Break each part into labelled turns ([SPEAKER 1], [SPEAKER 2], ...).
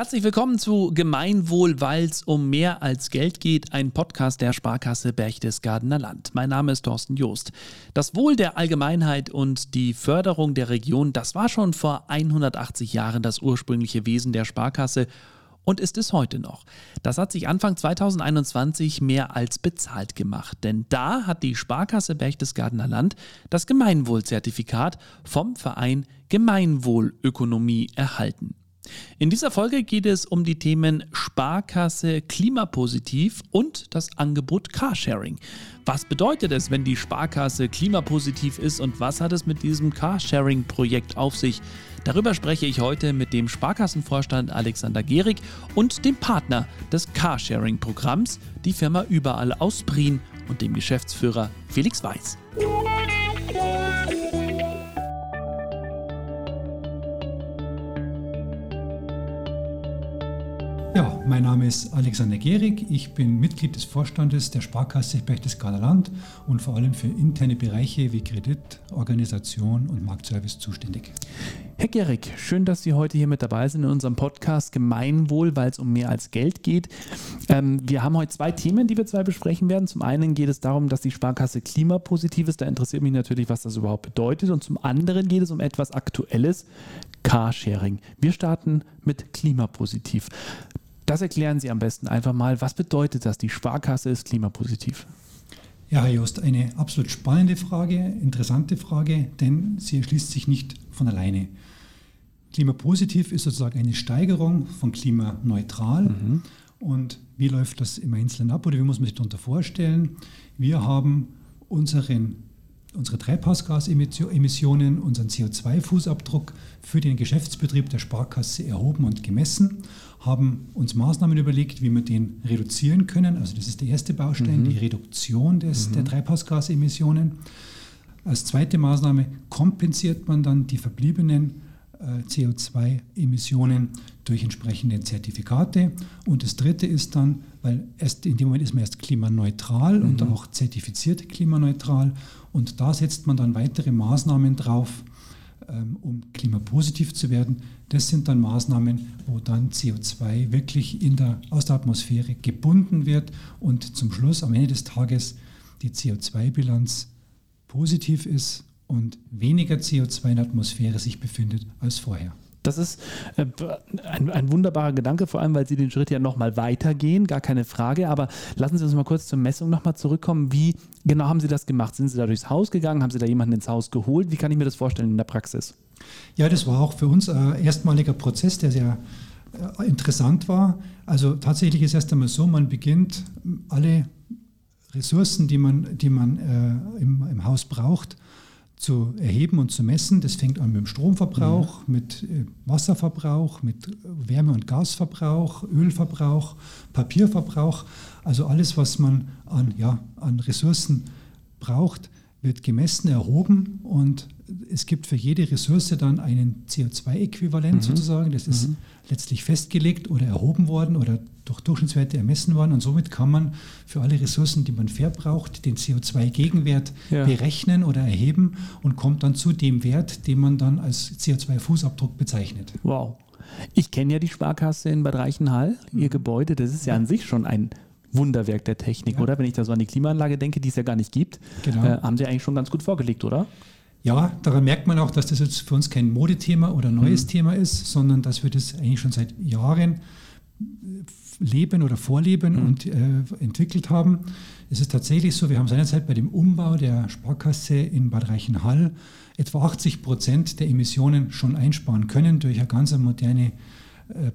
[SPEAKER 1] Herzlich willkommen zu Gemeinwohl, weil es um mehr als Geld geht, ein Podcast der Sparkasse Berchtesgadener Land. Mein Name ist Thorsten Joost. Das Wohl der Allgemeinheit und die Förderung der Region, das war schon vor 180 Jahren das ursprüngliche Wesen der Sparkasse und ist es heute noch. Das hat sich Anfang 2021 mehr als bezahlt gemacht, denn da hat die Sparkasse Berchtesgadener Land das Gemeinwohlzertifikat vom Verein Gemeinwohlökonomie erhalten. In dieser Folge geht es um die Themen Sparkasse klimapositiv und das Angebot Carsharing. Was bedeutet es, wenn die Sparkasse klimapositiv ist und was hat es mit diesem Carsharing-Projekt auf sich? Darüber spreche ich heute mit dem Sparkassenvorstand Alexander Gehrig und dem Partner des Carsharing-Programms, die Firma Überall aus Prien und dem Geschäftsführer Felix Weiß.
[SPEAKER 2] Mein Name ist Alexander Gehrig. Ich bin Mitglied des Vorstandes der Sparkasse Berchtesgadener Land und vor allem für interne Bereiche wie Kredit, Organisation und Marktservice zuständig.
[SPEAKER 1] Herr Gehrig, schön, dass Sie heute hier mit dabei sind in unserem Podcast Gemeinwohl, weil es um mehr als Geld geht. Ähm, wir haben heute zwei Themen, die wir zwei besprechen werden. Zum einen geht es darum, dass die Sparkasse klimapositiv ist. Da interessiert mich natürlich, was das überhaupt bedeutet. Und zum anderen geht es um etwas Aktuelles, Carsharing. Wir starten mit klimapositiv. Das erklären Sie am besten einfach mal. Was bedeutet das? Die Sparkasse ist klimapositiv.
[SPEAKER 2] Ja, Herr Jost, eine absolut spannende Frage, interessante Frage, denn sie erschließt sich nicht von alleine. Klimapositiv ist sozusagen eine Steigerung von klimaneutral. Mhm. Und wie läuft das im Einzelnen ab oder wie muss man sich darunter vorstellen? Wir haben unseren, unsere Treibhausgasemissionen, unseren CO2-Fußabdruck für den Geschäftsbetrieb der Sparkasse erhoben und gemessen haben uns Maßnahmen überlegt, wie wir den reduzieren können. Also das ist der erste Baustein, mhm. die Reduktion des, mhm. der Treibhausgasemissionen. Als zweite Maßnahme kompensiert man dann die verbliebenen CO2-Emissionen durch entsprechende Zertifikate. Und das dritte ist dann, weil erst in dem Moment ist man erst klimaneutral mhm. und auch zertifiziert klimaneutral. Und da setzt man dann weitere Maßnahmen drauf, ähm, um klimapositiv zu werden. Das sind dann Maßnahmen, wo dann CO2 wirklich in der, aus der Atmosphäre gebunden wird und zum Schluss am Ende des Tages die CO2-Bilanz positiv ist und weniger CO2 in der Atmosphäre sich befindet als vorher.
[SPEAKER 1] Das ist äh, ein, ein, wunderbarer Gedanke, vor allem, weil Sie den Schritt ja nochmal weitergehen, gar keine Frage. Aber lassen Sie uns mal kurz zur Messung nochmal zurückkommen. Wie genau haben Sie das gemacht? Sind Sie da durchs Haus gegangen? Haben Sie da jemanden ins Haus geholt? Wie kann ich mir das vorstellen in der Praxis?
[SPEAKER 2] Ja, das war auch für uns ein erstmaliger Prozess, der sehr äh, interessant war. Also tatsächlich ist es erst einmal so, man beginnt alle Ressourcen, die man, die man äh, im, im Haus braucht, zu erheben und zu messen. Das fängt an mit dem Stromverbrauch, mhm. mit äh, Wasserverbrauch, mit Wärme- und Gasverbrauch, Ölverbrauch, Papierverbrauch. Also alles, was man an, ja, an Ressourcen braucht, wird gemessen, erhoben und es gibt für jede Ressource dann einen CO2-Äquivalent mhm. sozusagen. Das ist mhm. letztlich festgelegt oder erhoben worden oder durch Durchschnittswerte ermessen worden. Und somit kann man für alle Ressourcen, die man verbraucht, den CO2-Gegenwert ja. berechnen oder erheben und kommt dann zu dem Wert, den man dann als CO2-Fußabdruck bezeichnet.
[SPEAKER 1] Wow. Ich kenne ja die Sparkasse in Bad Reichenhall, ihr mhm. Gebäude. Das ist ja an sich schon ein Wunderwerk der Technik, ja. oder? Wenn ich da so an die Klimaanlage denke, die es ja gar nicht gibt, genau. äh, haben Sie eigentlich schon ganz gut vorgelegt, oder?
[SPEAKER 2] Ja, daran merkt man auch, dass das jetzt für uns kein Modethema oder neues mhm. Thema ist, sondern dass wir das eigentlich schon seit Jahren leben oder vorleben mhm. und äh, entwickelt haben. Es ist tatsächlich so, wir haben seinerzeit bei dem Umbau der Sparkasse in Bad Reichenhall etwa 80 Prozent der Emissionen schon einsparen können durch eine ganz moderne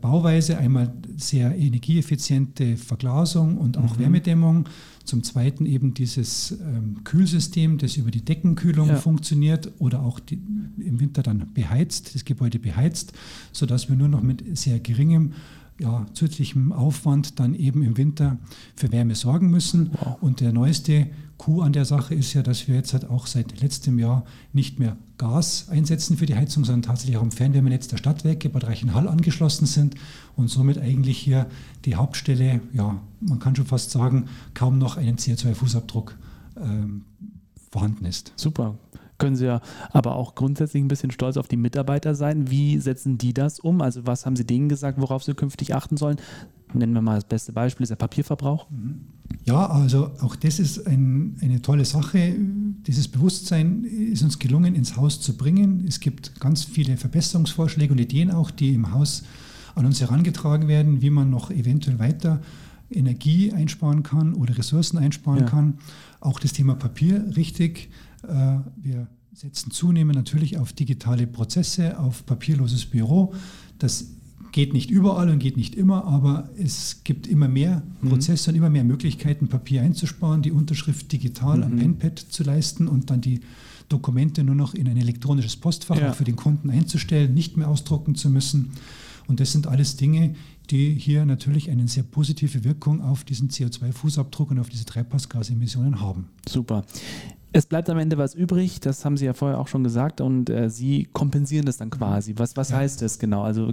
[SPEAKER 2] Bauweise. Einmal sehr energieeffiziente Verglasung und auch mhm. Wärmedämmung. Zum Zweiten eben dieses ähm, Kühlsystem, das über die Deckenkühlung ja. funktioniert oder auch die, im Winter dann beheizt, das Gebäude beheizt, sodass wir nur noch mit sehr geringem ja, zusätzlichem Aufwand dann eben im Winter für Wärme sorgen müssen. Wow. Und der neueste Coup an der Sache ist ja, dass wir jetzt halt auch seit letztem Jahr nicht mehr Gas einsetzen für die Heizung, sondern tatsächlich auch im Fernwärmenetz der Stadtwerke Bad Reichenhall angeschlossen sind und somit eigentlich hier die Hauptstelle, ja, man kann schon fast sagen, kaum noch einen CO2-Fußabdruck ähm, vorhanden ist.
[SPEAKER 1] Super. können Sie ja aber auch grundsätzlich ein bisschen stolz auf die Mitarbeiter sein. Wie setzen die das um? Also was haben Sie denen gesagt, worauf sie künftig achten sollen? Nennen wir mal das beste Beispiel, ist der Papierverbrauch.
[SPEAKER 2] Ja, also auch das ist ein, eine tolle Sache. Dieses Bewusstsein ist uns gelungen, ins Haus zu bringen. Es gibt ganz viele Verbesserungsvorschläge und Ideen auch, die im Haus an uns herangetragen werden, wie man noch eventuell weiter Energie einsparen kann oder Ressourcen einsparen ja. kann. Auch das Thema Papier, richtig. Äh, wir setzen zunehmend natürlich auf digitale Prozesse, auf papierloses Büro. Das geht nicht überall und geht nicht immer, aber es gibt immer mehr mhm. Prozesse mhm. und immer mehr Möglichkeiten, Papier einzusparen, die Unterschrift digital mhm. am iPad zu leisten und dann die Dokumente nur noch in ein elektronisches Postfach ja. für den Kunden einzustellen, nicht mehr ausdrucken zu müssen. Und das sind alles Dinge, die hier natürlich eine sehr positive Wirkung auf diesen CO2-Fußabdruck und auf diese Treibhausgasemissionen haben.
[SPEAKER 1] Super. Es bleibt am Ende was übrig, das haben Sie ja vorher auch schon gesagt, und äh, Sie kompensieren das dann quasi. Was, was ja. heißt das genau? Also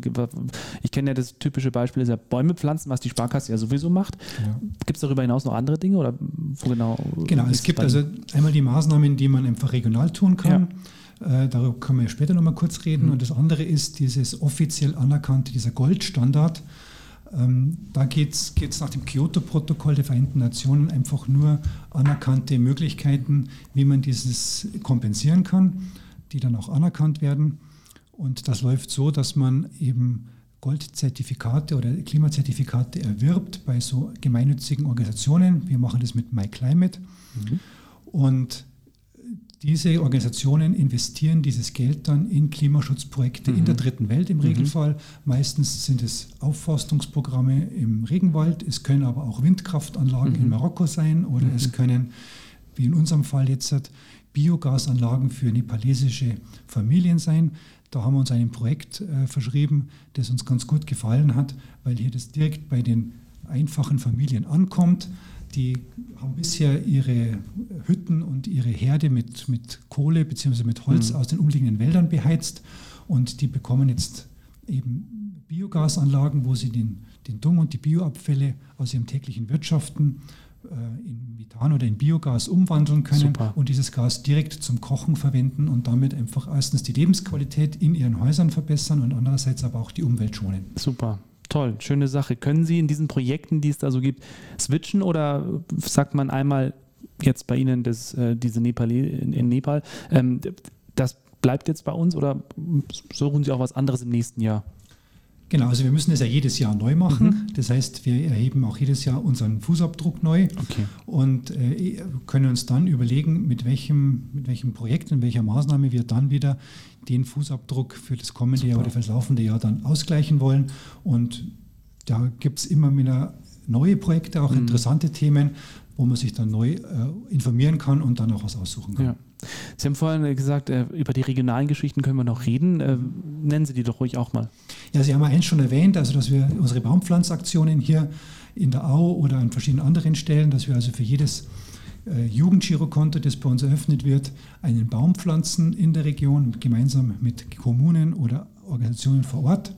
[SPEAKER 1] ich kenne ja das typische Beispiel, ist ja Bäume pflanzen, was die Sparkasse ja sowieso macht. Ja. Gibt es darüber hinaus noch andere Dinge oder wo genau?
[SPEAKER 2] Genau, es gibt also einmal die Maßnahmen, die man einfach regional tun kann. Ja. Äh, darüber können wir später nochmal kurz reden. Mhm. Und das andere ist dieses offiziell anerkannte, dieser Goldstandard ähm, da geht es nach dem Kyoto-Protokoll der Vereinten Nationen einfach nur anerkannte Möglichkeiten, wie man dieses kompensieren kann, die dann auch anerkannt werden. Und das läuft so, dass man eben Goldzertifikate oder Klimazertifikate erwirbt bei so gemeinnützigen Organisationen. Wir machen das mit MyClimate. Mhm. Und diese Organisationen investieren dieses Geld dann in Klimaschutzprojekte mhm. in der mhm. dritten Welt im mhm. Regelfall. Meistens sind es Aufforstungsprogramme im Regenwald. Es können aber auch Windkraftanlagen mhm. in Marokko sein oder es mhm. können, wie in unserem Fall jetzt, Biogasanlagen für nepalesische Familien sein. Da haben wir uns ein Projekt äh, verschrieben, das uns ganz gut gefallen hat, weil hier das direkt bei den einfachen Familien ankommt. Die haben bisher ihre Hütten und ihre Herde mit, mit Kohle bzw. mit Holz mhm. aus den umliegenden Wäldern beheizt und die bekommen jetzt eben Biogasanlagen, wo sie den, den Dung und die Bioabfälle aus ihrem täglichen Wirtschaften äh, in Methan oder in Biogas umwandeln können Super. und dieses Gas direkt zum Kochen verwenden und damit einfach erstens die Lebensqualität in ihren Häusern verbessern und andererseits aber auch die Umwelt schonen.
[SPEAKER 1] Super toll, schöne Sache. Können Sie in diesen Projekten, die es da so gibt, switchen oder sagt man einmal jetzt bei Ihnen das, äh, diese Nepal in, in Nepal, ähm, das bleibt jetzt bei uns oder suchen Sie auch was anderes im nächsten Jahr?
[SPEAKER 2] Genau, also wir müssen es ja jedes Jahr neu machen. Mhm. Das heißt, wir erheben auch jedes Jahr unseren Fußabdruck neu okay. und äh, können uns dann überlegen, mit welchem, mit welchem Projekt und welcher Maßnahme wir dann wieder den Fußabdruck für das kommende Super. Jahr oder für das laufende Jahr dann ausgleichen wollen. Und da gibt es immer wieder neue Projekte, auch mhm. interessante Themen, wo man sich dann neu äh, informieren kann und dann auch was aussuchen kann. Ja.
[SPEAKER 1] Sie haben vorhin gesagt, äh, über die regionalen Geschichten können wir noch reden. Äh, nennen Sie die doch ruhig auch mal.
[SPEAKER 2] Ja, Sie haben ja eins schon erwähnt, also dass wir unsere Baumpflanzaktionen hier in der Au oder an verschiedenen anderen Stellen, dass wir also für jedes äh, Jugendgirokonto, das bei uns eröffnet wird, einen Baum pflanzen in der Region, gemeinsam mit Kommunen oder Organisationen vor Ort.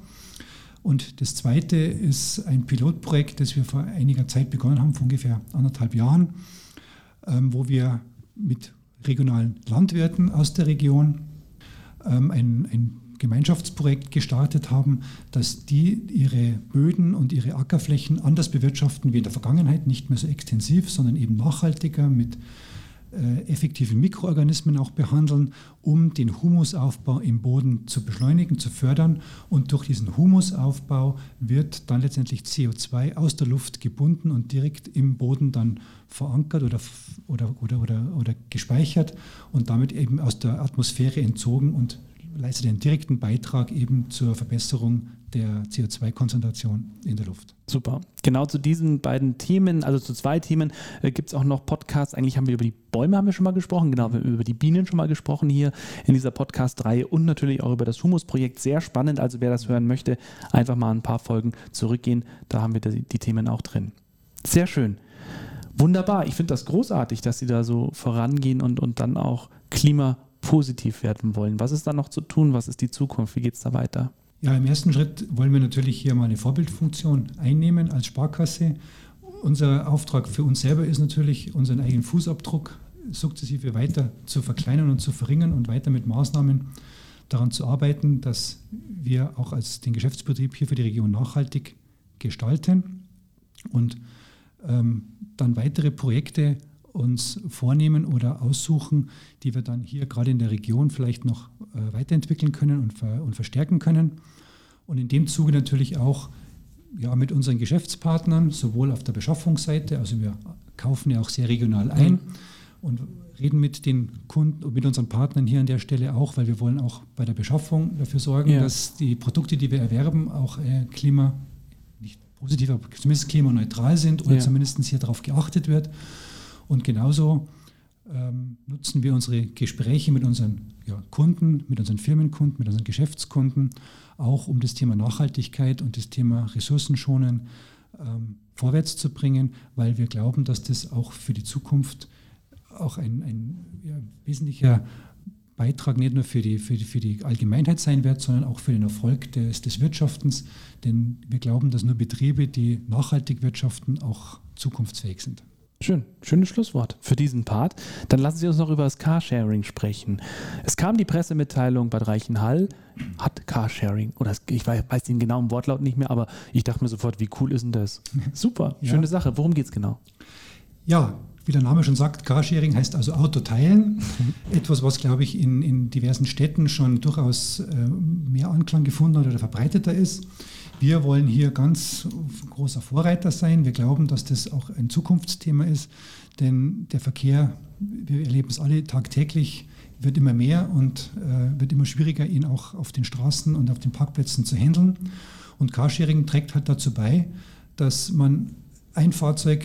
[SPEAKER 2] Und das zweite ist ein Pilotprojekt, das wir vor einiger Zeit begonnen haben, vor ungefähr anderthalb Jahren, ähm, wo wir mit regionalen Landwirten aus der Region ähm, ein, ein Gemeinschaftsprojekt gestartet haben, dass die ihre Böden und ihre Ackerflächen anders bewirtschaften wie in der Vergangenheit, nicht mehr so extensiv, sondern eben nachhaltiger mit äh, effektiven Mikroorganismen auch behandeln, um den Humusaufbau im Boden zu beschleunigen, zu fördern. Und durch diesen Humusaufbau wird dann letztendlich CO2 aus der Luft gebunden und direkt im Boden dann verankert oder, oder, oder, oder, oder gespeichert und damit eben aus der Atmosphäre entzogen und leistet einen direkten Beitrag eben zur Verbesserung der CO2-Konzentration in der Luft.
[SPEAKER 1] Super. Genau zu diesen beiden Themen, also zu zwei Themen, äh, gibt es auch noch Podcasts. Eigentlich haben wir über die Bäume haben wir schon mal gesprochen, genau, wir haben über die Bienen schon mal gesprochen hier in dieser Podcast-Reihe und natürlich auch über das Humus-Projekt. Sehr spannend. Also wer das hören möchte, einfach mal ein paar Folgen zurückgehen. Da haben wir die, die Themen auch drin. Sehr schön. Wunderbar. Ich finde das großartig, dass Sie da so vorangehen und, und dann auch klimapositiv werden wollen. Was ist da noch zu tun? Was ist die Zukunft? Wie geht es da weiter?
[SPEAKER 2] Ja, im ersten Schritt wollen wir natürlich hier mal eine Vorbildfunktion einnehmen als Sparkasse. Unser Auftrag für uns selber ist natürlich, unseren eigenen Fußabdruck sukzessive weiter zu verkleinern und zu verringern und weiter mit Maßnahmen daran zu arbeiten, dass wir auch als den Geschäftsbetrieb hier für die Region nachhaltig gestalten und ähm, dann weitere Projekte uns vornehmen oder aussuchen, die wir dann hier gerade in der Region vielleicht noch äh, weiterentwickeln können und, ver und verstärken können. Und in dem Zuge natürlich auch ja, mit unseren Geschäftspartnern, sowohl auf der Beschaffungsseite, also wir kaufen ja auch sehr regional ein mhm. und reden mit den Kunden und mit unseren Partnern hier an der Stelle auch, weil wir wollen auch bei der Beschaffung dafür sorgen, ja. dass die Produkte, die wir erwerben, auch äh, klima, nicht positiv, aber zumindest klimaneutral sind oder ja. zumindest hier darauf geachtet wird. Und genauso ähm, nutzen wir unsere Gespräche mit unseren ja, Kunden, mit unseren Firmenkunden, mit unseren Geschäftskunden, auch um das Thema Nachhaltigkeit und das Thema Ressourcenschonen ähm, vorwärts zu bringen, weil wir glauben, dass das auch für die Zukunft auch ein, ein ja, wesentlicher Beitrag nicht nur für die, für, die, für die Allgemeinheit sein wird, sondern auch für den Erfolg des, des Wirtschaftens. Denn wir glauben, dass nur Betriebe, die nachhaltig wirtschaften, auch zukunftsfähig sind.
[SPEAKER 1] Schön, schönes Schlusswort für diesen Part. Dann lassen Sie uns noch über das Carsharing sprechen. Es kam die Pressemitteilung, Bad Reichenhall hat Carsharing. Oder ich weiß den genauen Wortlaut nicht mehr, aber ich dachte mir sofort, wie cool ist denn das? Super, schöne ja. Sache. Worum geht es genau?
[SPEAKER 2] Ja, wie der Name schon sagt, Carsharing heißt also Auto teilen. Etwas, was, glaube ich, in, in diversen Städten schon durchaus äh, mehr Anklang gefunden hat oder verbreiteter ist. Wir wollen hier ganz großer Vorreiter sein. Wir glauben, dass das auch ein Zukunftsthema ist, denn der Verkehr, wir erleben es alle tagtäglich, wird immer mehr und äh, wird immer schwieriger, ihn auch auf den Straßen und auf den Parkplätzen zu handeln. Und Carsharing trägt halt dazu bei, dass man ein Fahrzeug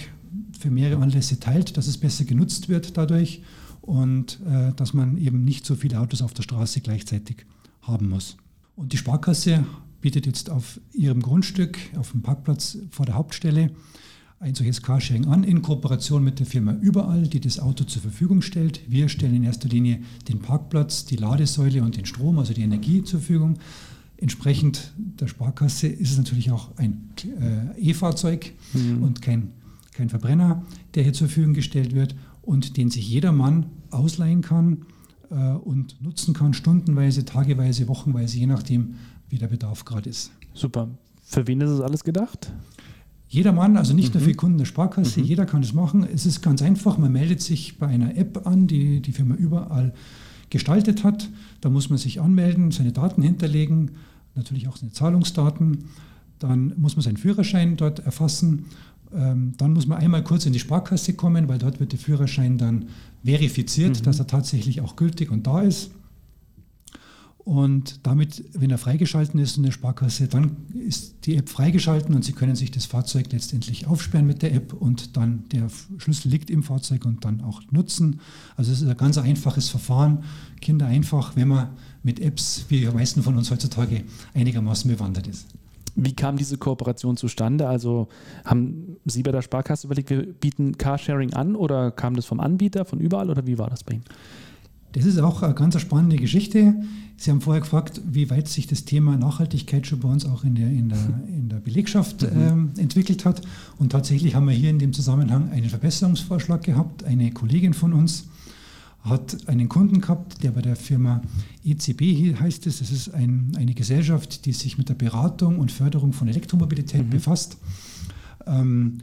[SPEAKER 2] für mehrere Anlässe teilt, dass es besser genutzt wird dadurch und äh, dass man eben nicht so viele Autos auf der Straße gleichzeitig haben muss. Und die Sparkasse bietet jetzt auf ihrem Grundstück, auf dem Parkplatz vor der Hauptstelle, ein solches Carsharing an, in Kooperation mit der Firma Überall, die das Auto zur Verfügung stellt. Wir stellen in erster Linie den Parkplatz, die Ladesäule und den Strom, also die Energie zur Verfügung. Entsprechend der Sparkasse ist es natürlich auch ein äh, E-Fahrzeug mhm. und kein, kein Verbrenner, der hier zur Verfügung gestellt wird und den sich jedermann ausleihen kann äh, und nutzen kann, stundenweise, tageweise, wochenweise, je nachdem, wie der Bedarf gerade ist.
[SPEAKER 1] Super. Für wen ist es alles gedacht?
[SPEAKER 2] Jeder Mann, also nicht mhm. nur für Kunden der Sparkasse, mhm. jeder kann es machen. Es ist ganz einfach, man meldet sich bei einer App an, die die Firma überall gestaltet hat. Da muss man sich anmelden, seine Daten hinterlegen, natürlich auch seine Zahlungsdaten. Dann muss man seinen Führerschein dort erfassen. Ähm, dann muss man einmal kurz in die Sparkasse kommen, weil dort wird der Führerschein dann verifiziert, mhm. dass er tatsächlich auch gültig und da ist. Und damit, wenn er freigeschalten ist in der Sparkasse, dann ist die App freigeschalten und Sie können sich das Fahrzeug letztendlich aufsperren mit der App und dann der Schlüssel liegt im Fahrzeug und dann auch nutzen. Also es ist ein ganz einfaches Verfahren, Kinder einfach, wenn man mit Apps, wie die meisten von uns heutzutage, einigermaßen bewandert ist.
[SPEAKER 1] Wie kam diese Kooperation zustande? Also haben Sie bei der Sparkasse überlegt, wir bieten Carsharing an oder kam das vom Anbieter, von überall oder wie war das bei Ihnen?
[SPEAKER 2] Das ist auch eine ganz spannende Geschichte. Sie haben vorher gefragt, wie weit sich das Thema Nachhaltigkeit schon bei uns auch in der, in der, in der Belegschaft mhm. äh, entwickelt hat. Und tatsächlich haben wir hier in dem Zusammenhang einen Verbesserungsvorschlag gehabt. Eine Kollegin von uns hat einen Kunden gehabt, der bei der Firma ECB heißt es. Das ist ein, eine Gesellschaft, die sich mit der Beratung und Förderung von Elektromobilität mhm. befasst, ähm,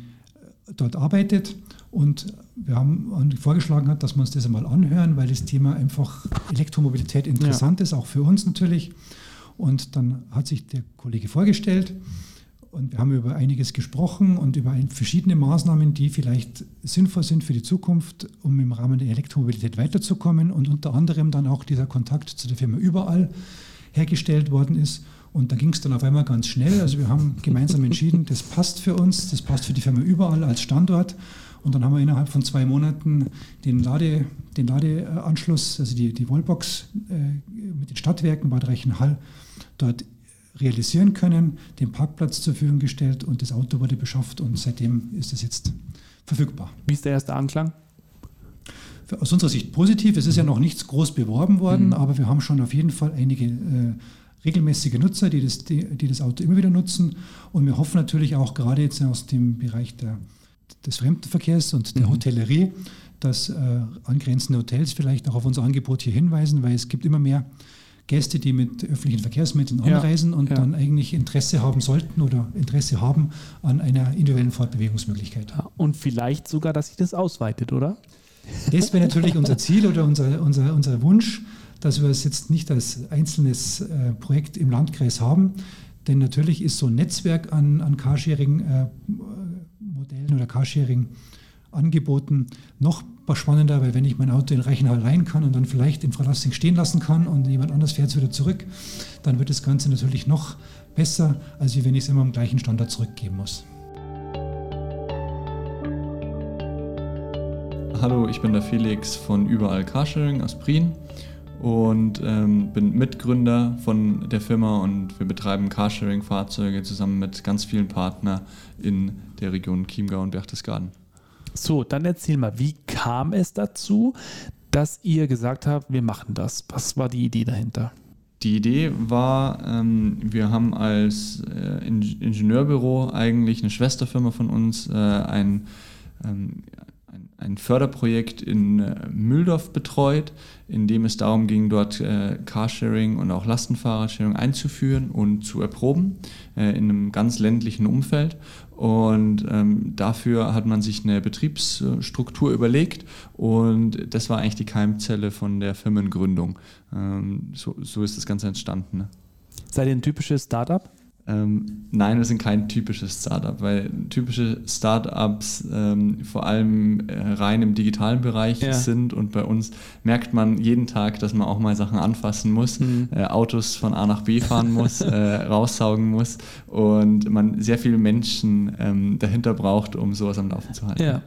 [SPEAKER 2] dort arbeitet und wir haben vorgeschlagen hat, dass wir uns das einmal anhören, weil das Thema einfach Elektromobilität interessant ja. ist, auch für uns natürlich. Und dann hat sich der Kollege vorgestellt und wir haben über einiges gesprochen und über verschiedene Maßnahmen, die vielleicht sinnvoll sind für die Zukunft, um im Rahmen der Elektromobilität weiterzukommen. Und unter anderem dann auch dieser Kontakt zu der Firma überall hergestellt worden ist. Und da ging es dann auf einmal ganz schnell. Also wir haben gemeinsam entschieden, das passt für uns, das passt für die Firma überall als Standort. Und dann haben wir innerhalb von zwei Monaten den, Lade, den Ladeanschluss, also die, die Wallbox äh, mit den Stadtwerken Bad Reichenhall dort realisieren können, den Parkplatz zur Verfügung gestellt und das Auto wurde beschafft und seitdem ist es jetzt verfügbar.
[SPEAKER 1] Wie ist der erste Anklang?
[SPEAKER 2] Aus unserer Sicht positiv. Es ist ja noch nichts groß beworben worden, mhm. aber wir haben schon auf jeden Fall einige äh, regelmäßige Nutzer, die das, die, die das Auto immer wieder nutzen. Und wir hoffen natürlich auch gerade jetzt aus dem Bereich der des Fremdenverkehrs und der mhm. Hotellerie, dass äh, angrenzende Hotels vielleicht auch auf unser Angebot hier hinweisen, weil es gibt immer mehr Gäste, die mit öffentlichen Verkehrsmitteln anreisen ja, und ja. dann eigentlich Interesse haben sollten oder Interesse haben an einer individuellen Fortbewegungsmöglichkeit.
[SPEAKER 1] Und vielleicht sogar, dass sich das ausweitet, oder?
[SPEAKER 2] Das wäre natürlich unser Ziel oder unser, unser, unser Wunsch, dass wir es jetzt nicht als einzelnes äh, Projekt im Landkreis haben. Denn natürlich ist so ein Netzwerk an, an Carsharing-Modellen äh, oder Carsharing-Angeboten noch spannender, weil wenn ich mein Auto in Reichenhall rein kann und dann vielleicht in Fralassing stehen lassen kann und jemand anders fährt es wieder zurück, dann wird das Ganze natürlich noch besser, als wenn ich es immer am gleichen Standard zurückgeben muss.
[SPEAKER 3] Hallo, ich bin der Felix von Überall Carsharing aus Prien und ähm, bin Mitgründer von der Firma und wir betreiben Carsharing-Fahrzeuge zusammen mit ganz vielen Partnern in der Region Chiemgau und Berchtesgaden.
[SPEAKER 1] So, dann erzähl mal, wie kam es dazu, dass ihr gesagt habt, wir machen das? Was war die Idee dahinter?
[SPEAKER 3] Die Idee war, ähm, wir haben als äh, Ingenieurbüro eigentlich eine Schwesterfirma von uns, äh, ein, ähm, ein Förderprojekt in äh, Mühldorf betreut, in dem es darum ging, dort äh, Carsharing und auch Lastenfahrersharing einzuführen und zu erproben äh, in einem ganz ländlichen Umfeld. Und ähm, dafür hat man sich eine Betriebsstruktur überlegt und das war eigentlich die Keimzelle von der Firmengründung. Ähm, so, so ist das Ganze entstanden. Ne?
[SPEAKER 1] Seid ihr ein typisches Startup?
[SPEAKER 3] Ähm, nein, wir sind kein typisches Startup, weil typische Startups ähm, vor allem äh, rein im digitalen Bereich ja. sind und bei uns merkt man jeden Tag, dass man auch mal Sachen anfassen muss, mhm. äh, Autos von A nach B fahren muss, äh, raussaugen muss und man sehr viele Menschen ähm, dahinter braucht, um sowas am Laufen zu halten.
[SPEAKER 1] Ja.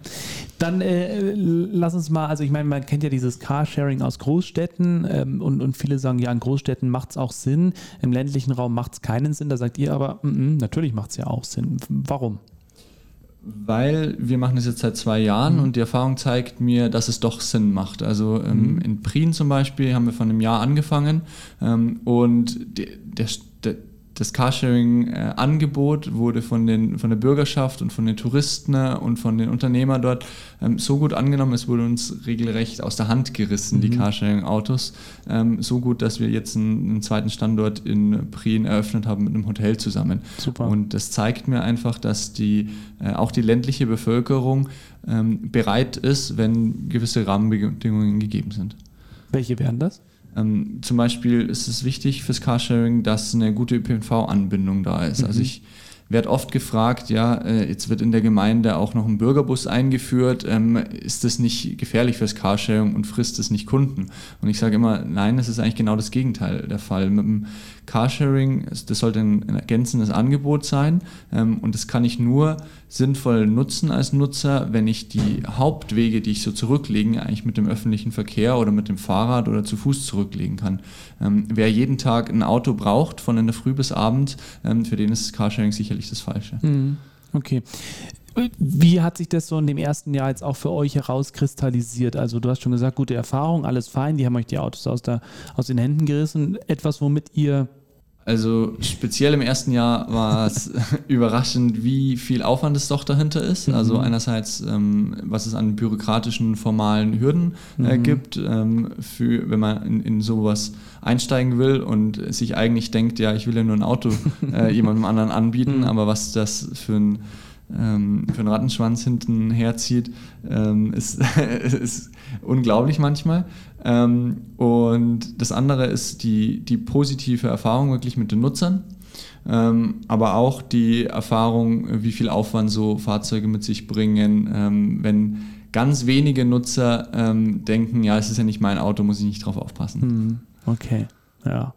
[SPEAKER 1] Dann äh, lass uns mal, also ich meine, man kennt ja dieses Carsharing aus Großstädten ähm, und, und viele sagen, ja, in Großstädten macht es auch Sinn, im ländlichen Raum macht es keinen Sinn. Da sagt ihr aber, m -m, natürlich macht es ja auch Sinn. Warum?
[SPEAKER 3] Weil wir machen das jetzt seit zwei Jahren mhm. und die Erfahrung zeigt mir, dass es doch Sinn macht. Also ähm, mhm. in Prien zum Beispiel haben wir von einem Jahr angefangen ähm, und der, der, der das Carsharing-Angebot wurde von, den, von der Bürgerschaft und von den Touristen und von den Unternehmern dort ähm, so gut angenommen, es wurde uns regelrecht aus der Hand gerissen, mhm. die Carsharing-Autos. Ähm, so gut, dass wir jetzt einen, einen, zweiten Standort in Prien eröffnet haben mit einem Hotel zusammen. Super. Und das zeigt mir einfach, dass die, äh, auch die ländliche Bevölkerung ähm, bereit ist, wenn gewisse Rahmenbedingungen gegeben sind.
[SPEAKER 1] Welche wären das?
[SPEAKER 3] Ähm, zum Beispiel ist es wichtig fürs Carsharing, dass eine gute ÖPNV-Anbindung da ist. Also mhm. Also ich werde oft gefragt, ja, äh, jetzt wird in der Gemeinde auch noch ein Bürgerbus eingeführt, ähm, ist das nicht gefährlich fürs Carsharing und frisst es nicht Kunden? Und ich sage immer, nein, es ist eigentlich genau das Gegenteil der Fall. Mit dem Carsharing, das sollte ein ergänzendes Angebot sein ähm, und das kann ich nur sinnvoll nutzen als Nutzer, wenn ich die Hauptwege, die ich so zurücklegen, eigentlich mit dem öffentlichen Verkehr oder mit dem Fahrrad oder zu Fuß zurücklegen kann. Ähm, wer jeden Tag ein Auto braucht, von in der Früh bis Abend, ähm, für den ist Carsharing sicherlich das Falsche.
[SPEAKER 1] Mhm. Okay. Wie hat sich das so in dem ersten Jahr jetzt auch für euch herauskristallisiert? Also du hast schon gesagt, gute Erfahrung, alles fein, die haben euch die Autos aus, der, aus den Händen gerissen. Etwas, womit ihr
[SPEAKER 3] also speziell im ersten Jahr war es überraschend, wie viel Aufwand es doch dahinter ist. Mhm. Also einerseits, ähm, was es an bürokratischen, formalen Hürden äh, mhm. gibt, ähm, für, wenn man in, in sowas einsteigen will und sich eigentlich denkt, ja, ich will ja nur ein Auto äh, jemandem anderen anbieten, mhm. aber was das für ein ähm, für einen Rattenschwanz hinten herzieht, ähm, ist, ist unglaublich manchmal. Ähm, und das andere ist die, die positive Erfahrung wirklich mit den Nutzern. Ähm, aber auch die Erfahrung, wie viel Aufwand so Fahrzeuge mit sich bringen, ähm, wenn ganz wenige Nutzer ähm, denken, ja, es ist ja nicht mein Auto, muss ich nicht drauf aufpassen. Hm,
[SPEAKER 1] okay, ja.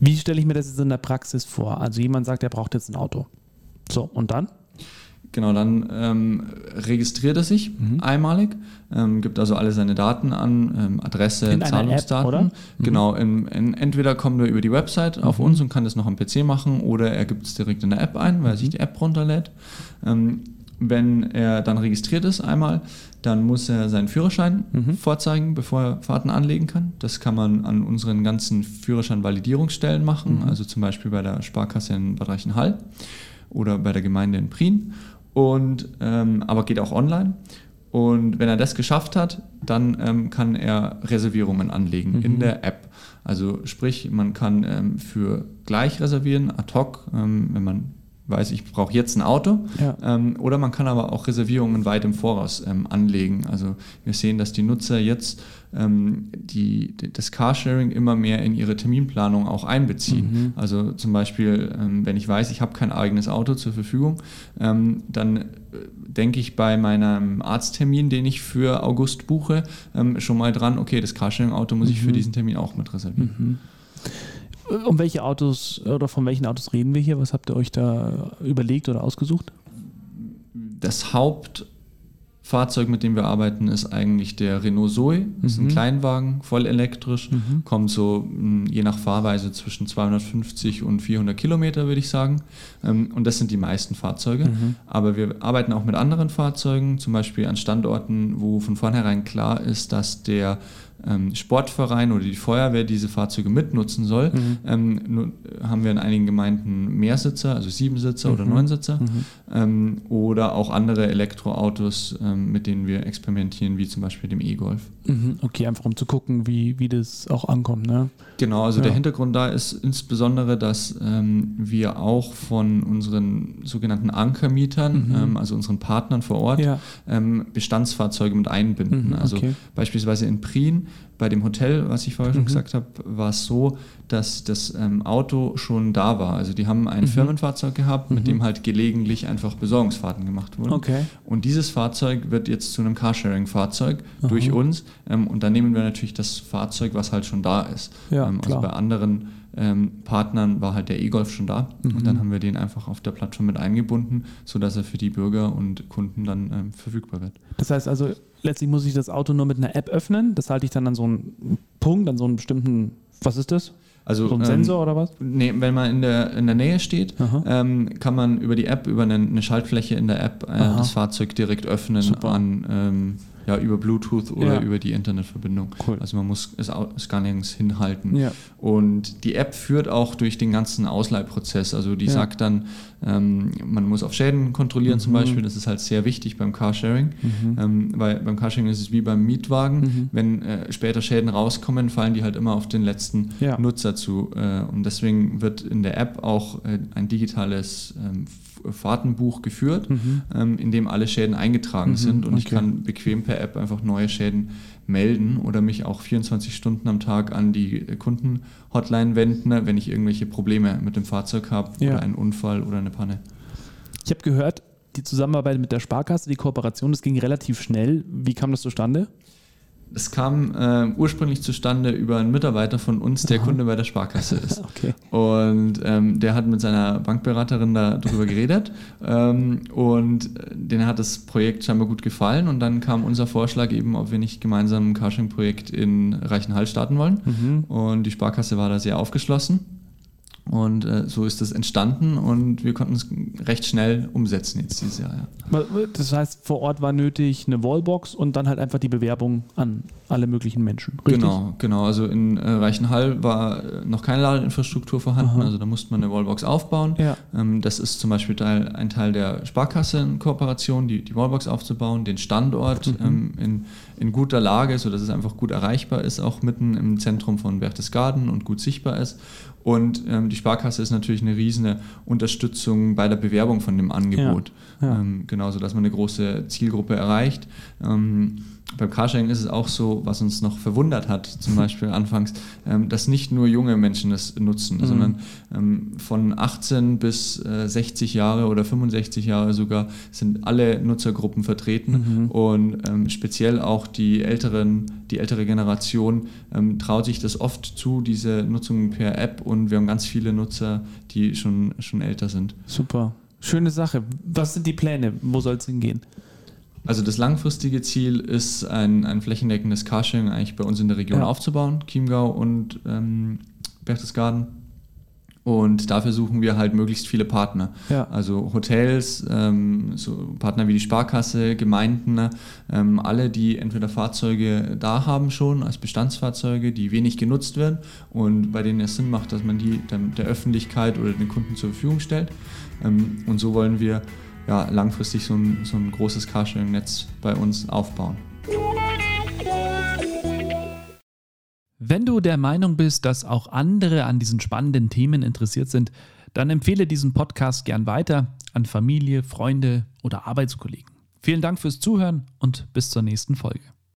[SPEAKER 1] Wie stelle ich mir das jetzt in der Praxis vor? Also jemand sagt, er braucht jetzt ein Auto. So, und dann?
[SPEAKER 3] Genau, dann ähm, registriert er sich mhm. einmalig, ähm, gibt also alle seine Daten an, ähm, Adresse, in Zahlungsdaten. App? Mhm. Genau, in, in, entweder kommt er über die Website auf mhm. uns und kann das noch am PC machen oder er gibt es direkt in der App ein, weil er sich mhm. die App runterlädt. Ähm, wenn er dann registriert ist einmal, dann muss er seinen Führerschein mhm. vorzeigen, bevor er Fahrten anlegen kann. Das kann man an unseren ganzen Führerschein-Validierungsstellen machen, mhm. also zum Beispiel bei der Sparkasse in Bad Reichenhall oder bei der Gemeinde in Prien und ähm, aber geht auch online. Und wenn er das geschafft hat, dann ähm, kann er Reservierungen anlegen mhm. in der App. Also sprich, man kann ähm, für gleich reservieren, ad hoc, ähm, wenn man weiß, ich brauche jetzt ein Auto. Ja. Ähm, oder man kann aber auch Reservierungen weit im Voraus ähm, anlegen. Also wir sehen, dass die Nutzer jetzt ähm, die, das Carsharing immer mehr in ihre Terminplanung auch einbeziehen. Mhm. Also zum Beispiel, ähm, wenn ich weiß, ich habe kein eigenes Auto zur Verfügung, ähm, dann äh, denke ich bei meinem Arzttermin, den ich für August buche, ähm, schon mal dran, okay, das Carsharing-Auto muss mhm. ich für mhm. diesen Termin auch mit reservieren. Mhm.
[SPEAKER 1] Um welche Autos oder von welchen Autos reden wir hier? Was habt ihr euch da überlegt oder ausgesucht?
[SPEAKER 3] Das Hauptfahrzeug, mit dem wir arbeiten, ist eigentlich der Renault Zoe. Das ist ein mhm. Kleinwagen, voll elektrisch, mhm. kommt so hm, je nach Fahrweise zwischen 250 und 400 Kilometer, würde ich sagen. Ähm, und das sind die meisten Fahrzeuge. Mhm. Aber wir arbeiten auch mit anderen Fahrzeugen, zum Beispiel an Standorten, wo von vornherein klar ist, dass der Sportverein oder die Feuerwehr diese Fahrzeuge mitnutzen soll, mhm. ähm, nur, haben wir in einigen Gemeinden Mehrsitzer, also Siebensitzer mhm. oder Neunsitzer mhm. ähm, oder auch andere Elektroautos, ähm, mit denen wir experimentieren, wie zum Beispiel dem E-Golf.
[SPEAKER 1] Mhm. Okay, einfach um zu gucken, wie, wie das auch ankommt. Ne?
[SPEAKER 3] Genau, also ja. der Hintergrund da ist insbesondere, dass ähm, wir auch von unseren sogenannten Ankermietern, mhm. ähm, also unseren Partnern vor Ort, ja. Bestandsfahrzeuge mit einbinden. Also okay. beispielsweise in Prien bei dem Hotel, was ich vorher schon mhm. gesagt habe, war es so, dass das ähm, Auto schon da war. Also die haben ein mhm. Firmenfahrzeug gehabt, mit mhm. dem halt gelegentlich einfach Besorgungsfahrten gemacht wurden.
[SPEAKER 1] Okay.
[SPEAKER 3] Und dieses Fahrzeug wird jetzt zu einem Carsharing-Fahrzeug durch uns. Ähm, und dann nehmen wir natürlich das Fahrzeug, was halt schon da ist.
[SPEAKER 1] Ja, ähm,
[SPEAKER 3] also bei anderen ähm, Partnern war halt der E-Golf schon da. Mhm. Und dann haben wir den einfach auf der Plattform mit eingebunden, sodass er für die Bürger und Kunden dann ähm, verfügbar wird.
[SPEAKER 1] Das heißt also, letztlich muss ich das Auto nur mit einer App öffnen. Das halte ich dann an so einen Punkt, an so einen bestimmten, was ist das?
[SPEAKER 3] Also,
[SPEAKER 1] so ein Sensor ähm, oder was?
[SPEAKER 3] Nee, wenn man in der, in der Nähe steht, ähm, kann man über die App, über eine, eine Schaltfläche in der App äh, das Fahrzeug direkt öffnen Super. an ähm, ja, über Bluetooth oder ja. über die Internetverbindung. Cool. Also man muss es, es gar nirgends hinhalten.
[SPEAKER 1] Ja.
[SPEAKER 3] Und die App führt auch durch den ganzen Ausleihprozess. Also die ja. sagt dann, ähm, man muss auf Schäden kontrollieren mhm. zum Beispiel. Das ist halt sehr wichtig beim Carsharing. Mhm. Ähm, weil beim Carsharing ist es wie beim Mietwagen. Mhm. Wenn äh, später Schäden rauskommen, fallen die halt immer auf den letzten Nutzer zu. Äh, und deswegen wird in der App auch äh, ein digitales ähm, Fahrtenbuch geführt, mhm. ähm, in dem alle Schäden eingetragen mhm, sind und okay. ich kann bequem per App einfach neue Schäden melden oder mich auch 24 Stunden am Tag an die Kundenhotline wenden, wenn ich irgendwelche Probleme mit dem Fahrzeug habe ja. oder einen Unfall oder eine Panne.
[SPEAKER 1] Ich habe gehört, die Zusammenarbeit mit der Sparkasse, die Kooperation, das ging relativ schnell. Wie kam das zustande?
[SPEAKER 3] Es kam äh, ursprünglich zustande über einen Mitarbeiter von uns, der Aha. Kunde bei der Sparkasse ist.
[SPEAKER 1] okay.
[SPEAKER 3] Und ähm, der hat mit seiner Bankberaterin darüber geredet ähm, und äh, denen hat das Projekt scheinbar gut gefallen und dann kam unser Vorschlag eben, ob wir nicht gemeinsam ein Carsharing-Projekt in Reichenhall starten wollen. Mhm. Und die Sparkasse war da sehr aufgeschlossen. Und äh, so ist das entstanden und wir konnten es recht schnell umsetzen jetzt dieses Jahr.
[SPEAKER 1] Ja. Das heißt, vor Ort war nötig eine Wallbox und dann halt einfach die Bewerbung an alle möglichen Menschen.
[SPEAKER 3] Richtig? Genau, genau. Also in äh, Reichenhall war äh, noch keine Ladeinfrastruktur vorhanden, Aha. also da musste man eine Wallbox aufbauen.
[SPEAKER 1] Ja.
[SPEAKER 3] Ähm, das ist zum Beispiel Teil, ein Teil der Sparkassen-Kooperation, die, die Wallbox aufzubauen, den Standort mhm. ähm, in, in guter Lage, sodass es einfach gut erreichbar ist, auch mitten im Zentrum von Berchtesgaden und gut sichtbar ist. Und ähm, die Sparkasse ist natürlich eine riesige Unterstützung bei der Bewerbung von dem Angebot. Ja, ja. Ähm, genauso, dass man eine große Zielgruppe erreicht. Ähm, beim Carsharing ist es auch so, was uns noch verwundert hat, zum Beispiel anfangs, ähm, dass nicht nur junge Menschen es nutzen, mhm. sondern ähm, von 18 bis äh, 60 Jahre oder 65 Jahre sogar sind alle Nutzergruppen vertreten mhm. und ähm, speziell auch die älteren, die ältere Generation ähm, traut sich das oft zu, diese Nutzung per App und wir haben ganz viele Nutzer, die schon, schon älter sind.
[SPEAKER 1] Super. Schöne Sache. Was sind die Pläne? Wo soll es hingehen?
[SPEAKER 3] Also das langfristige Ziel ist, ein, ein flächendeckendes Carsharing eigentlich bei uns in der Region ja. aufzubauen, Chiemgau und ähm, Berchtesgaden. Und dafür suchen wir halt möglichst viele Partner.
[SPEAKER 1] Ja.
[SPEAKER 3] Also Hotels, ähm, so Partner wie die Sparkasse, Gemeinden, ähm, alle, die entweder Fahrzeuge da haben schon als Bestandsfahrzeuge, die wenig genutzt werden und bei denen es Sinn macht, dass man die dann der Öffentlichkeit oder den Kunden zur Verfügung stellt. Ähm, und so wollen wir ja, langfristig so ein, so ein großes Carsharing-Netz bei uns aufbauen.
[SPEAKER 1] Wenn du der Meinung bist, dass auch andere an diesen spannenden Themen interessiert sind, dann empfehle diesen Podcast gern weiter an Familie, Freunde oder Arbeitskollegen. Vielen Dank fürs Zuhören und bis zur nächsten Folge.